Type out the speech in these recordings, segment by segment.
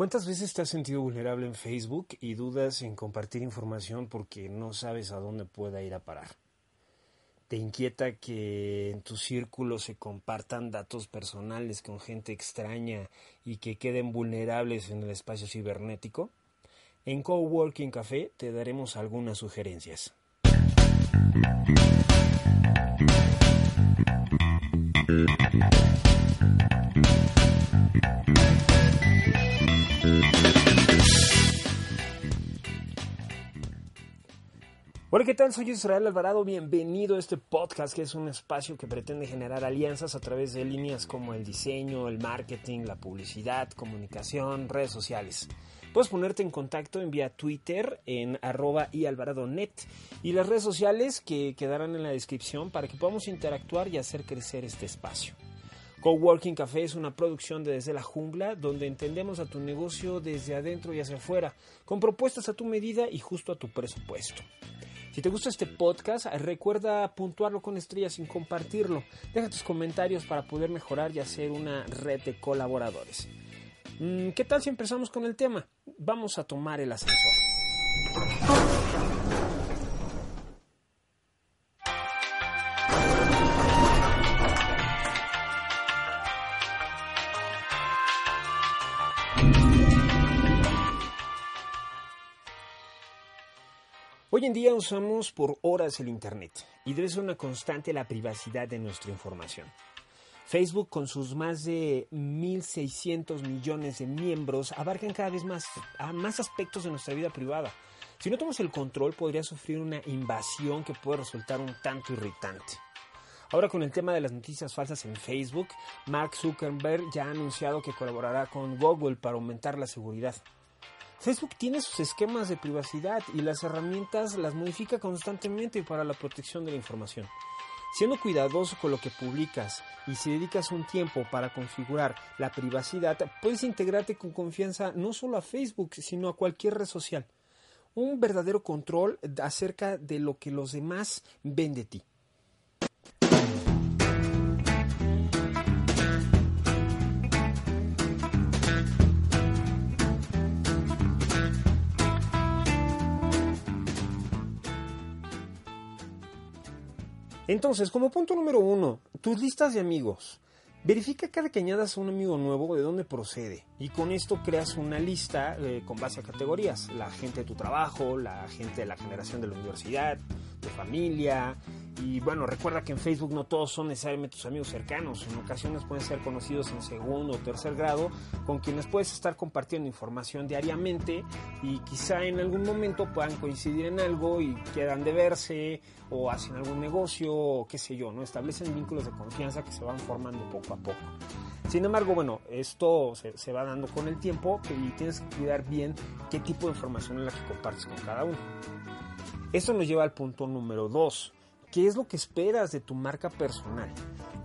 ¿Cuántas veces te has sentido vulnerable en Facebook y dudas en compartir información porque no sabes a dónde pueda ir a parar? ¿Te inquieta que en tu círculo se compartan datos personales con gente extraña y que queden vulnerables en el espacio cibernético? En Coworking Café te daremos algunas sugerencias. Hola, ¿qué tal? Soy Israel Alvarado. Bienvenido a este podcast que es un espacio que pretende generar alianzas a través de líneas como el diseño, el marketing, la publicidad, comunicación, redes sociales. Puedes ponerte en contacto en vía Twitter en arroba y alvaradonet y las redes sociales que quedarán en la descripción para que podamos interactuar y hacer crecer este espacio. Coworking Café es una producción de Desde la Jungla donde entendemos a tu negocio desde adentro y hacia afuera, con propuestas a tu medida y justo a tu presupuesto. Si te gusta este podcast, recuerda puntuarlo con estrellas sin compartirlo. Deja tus comentarios para poder mejorar y hacer una red de colaboradores. Mm, ¿Qué tal si empezamos con el tema? Vamos a tomar el ascensor. Hoy en día usamos por horas el Internet y debe ser una constante la privacidad de nuestra información. Facebook, con sus más de 1.600 millones de miembros, abarcan cada vez más, más aspectos de nuestra vida privada. Si no tomamos el control, podría sufrir una invasión que puede resultar un tanto irritante. Ahora con el tema de las noticias falsas en Facebook, Mark Zuckerberg ya ha anunciado que colaborará con Google para aumentar la seguridad. Facebook tiene sus esquemas de privacidad y las herramientas las modifica constantemente para la protección de la información. Siendo cuidadoso con lo que publicas y si dedicas un tiempo para configurar la privacidad, puedes integrarte con confianza no solo a Facebook, sino a cualquier red social. Un verdadero control acerca de lo que los demás ven de ti. Entonces, como punto número uno, tus listas de amigos. Verifica cada que añadas a un amigo nuevo de dónde procede y con esto creas una lista eh, con base a categorías. La gente de tu trabajo, la gente de la generación de la universidad, tu familia. Y bueno, recuerda que en Facebook no todos son necesariamente tus amigos cercanos. En ocasiones pueden ser conocidos en segundo o tercer grado con quienes puedes estar compartiendo información diariamente y quizá en algún momento puedan coincidir en algo y quieran de verse o hacen algún negocio o qué sé yo, ¿no? Establecen vínculos de confianza que se van formando poco a poco. Sin embargo, bueno, esto se, se, va dando con el tiempo y tienes que cuidar bien qué tipo de información es la que compartes con cada uno. Esto nos lleva al punto número 2. ¿Qué es lo que esperas de tu marca personal?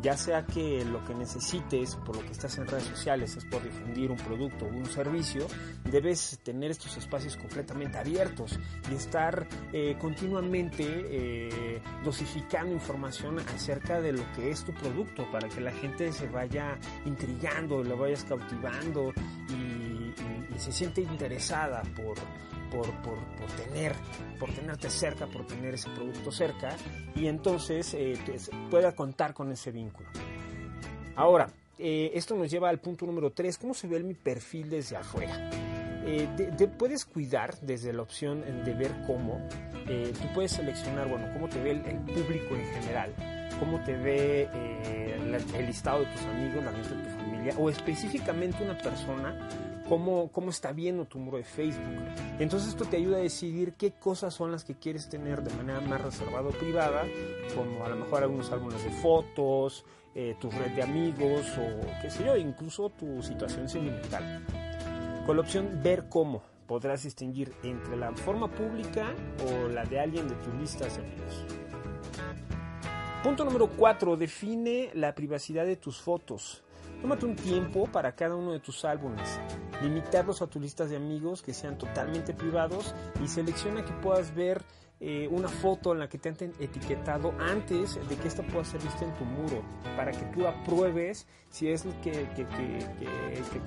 Ya sea que lo que necesites por lo que estás en redes sociales es por difundir un producto o un servicio, debes tener estos espacios completamente abiertos y estar eh, continuamente eh, dosificando información acerca de lo que es tu producto para que la gente se vaya intrigando, lo vayas cautivando y, y se siente interesada por, por, por, por, tener, por tenerte cerca, por tener ese producto cerca y entonces eh, pueda contar con ese vínculo. Ahora, eh, esto nos lleva al punto número 3, ¿cómo se ve mi perfil desde afuera? Eh, de, de, puedes cuidar desde la opción de ver cómo, eh, tú puedes seleccionar, bueno, cómo te ve el, el público en general, cómo te ve el, el, listado de tus amigos, la lista de tu familia, o específicamente una persona cómo, cómo está viendo tu muro de Facebook. Entonces esto te ayuda a decidir qué cosas son las que quieres tener de manera más reservada o privada, como a lo mejor algunos álbumes de fotos, eh, tu red de amigos o qué sé yo, incluso tu situación sentimental. Con la opción ver cómo podrás distinguir entre la forma pública o la de alguien de tus listas de amigos. Punto número 4. Define la privacidad de tus fotos. Tómate un tiempo para cada uno de tus álbumes. Limitarlos a tus listas de amigos que sean totalmente privados y selecciona que puedas ver eh, una foto en la que te han etiquetado antes de que esta pueda ser vista en tu muro, para que tú apruebes si es que, que,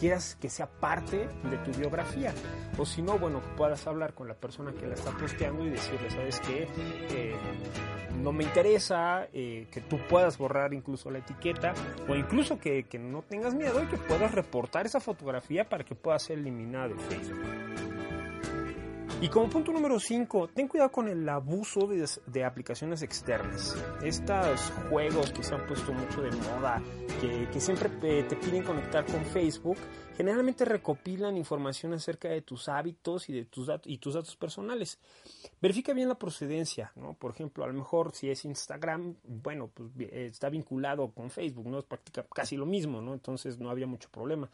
quieras que sea parte de tu biografía. O si no, bueno, que puedas hablar con la persona que la está posteando y decirle, ¿sabes qué? Eh, no me interesa eh, que tú puedas borrar incluso la etiqueta o incluso que, que no tengas miedo y que puedas reportar esa fotografía para que pueda ser eliminada de Facebook. Y como punto número 5, ten cuidado con el abuso de, aplicaciones externas. Estos juegos que se han puesto mucho de moda, que, siempre te piden conectar con Facebook, generalmente recopilan información acerca de tus hábitos y de tus, y tus datos personales. Verifica bien la procedencia, ¿no? Por ejemplo, a lo mejor si es Instagram, bueno, pues está vinculado con Facebook, ¿no? Es práctica, casi lo mismo, ¿no? Entonces no había mucho problema.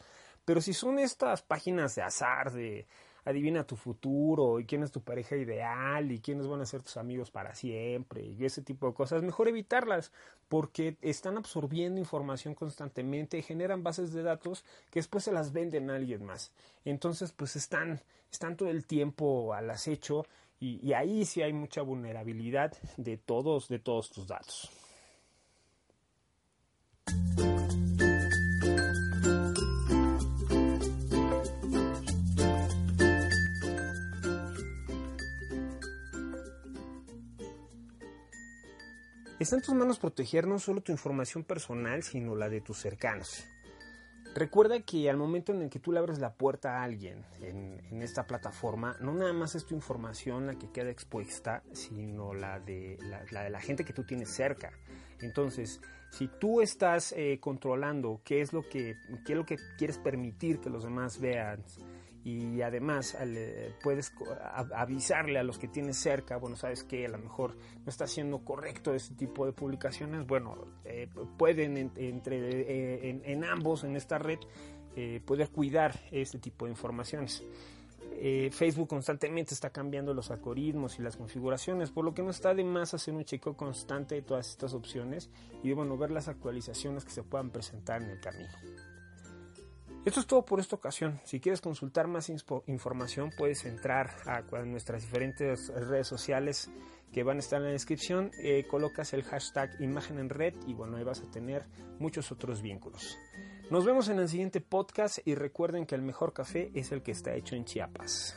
Pero si son estas páginas de azar, de adivina tu futuro y quién es tu pareja ideal y quiénes van a ser tus amigos para siempre y ese tipo de cosas, mejor evitarlas porque están absorbiendo información constantemente, generan bases de datos que después se las venden a alguien más. Entonces, pues están, están todo el tiempo al acecho y, ahí sí hay mucha vulnerabilidad de todos, de todos tus datos. Está en tus manos proteger no solo tu información personal, sino la de tus cercanos. Recuerda que al momento en el que tú le abres la puerta a alguien en, esta plataforma, no nada más es tu información la que queda expuesta, sino la de la, gente que tú tienes cerca. Entonces, si tú estás eh, controlando qué es, lo que, qué es lo que quieres permitir que los demás vean, y además puedes avisarle a los que tienes cerca, bueno, sabes que a lo mejor no está siendo correcto ese tipo de publicaciones, bueno, eh, pueden entre, eh, en, ambos, en esta red, eh, poder cuidar este tipo de informaciones. Facebook constantemente está cambiando los algoritmos y las configuraciones, por lo que no está de más hacer un chequeo constante de todas estas opciones y bueno, ver las actualizaciones que se puedan presentar en el camino. Esto es todo por esta ocasión. Si quieres consultar más información, puedes entrar a nuestras diferentes redes sociales que van a estar en la descripción. Eh, colocas el hashtag imagen en red y bueno, ahí vas a tener muchos otros vínculos. Nos vemos en el siguiente podcast y recuerden que el mejor café es el que está hecho en Chiapas.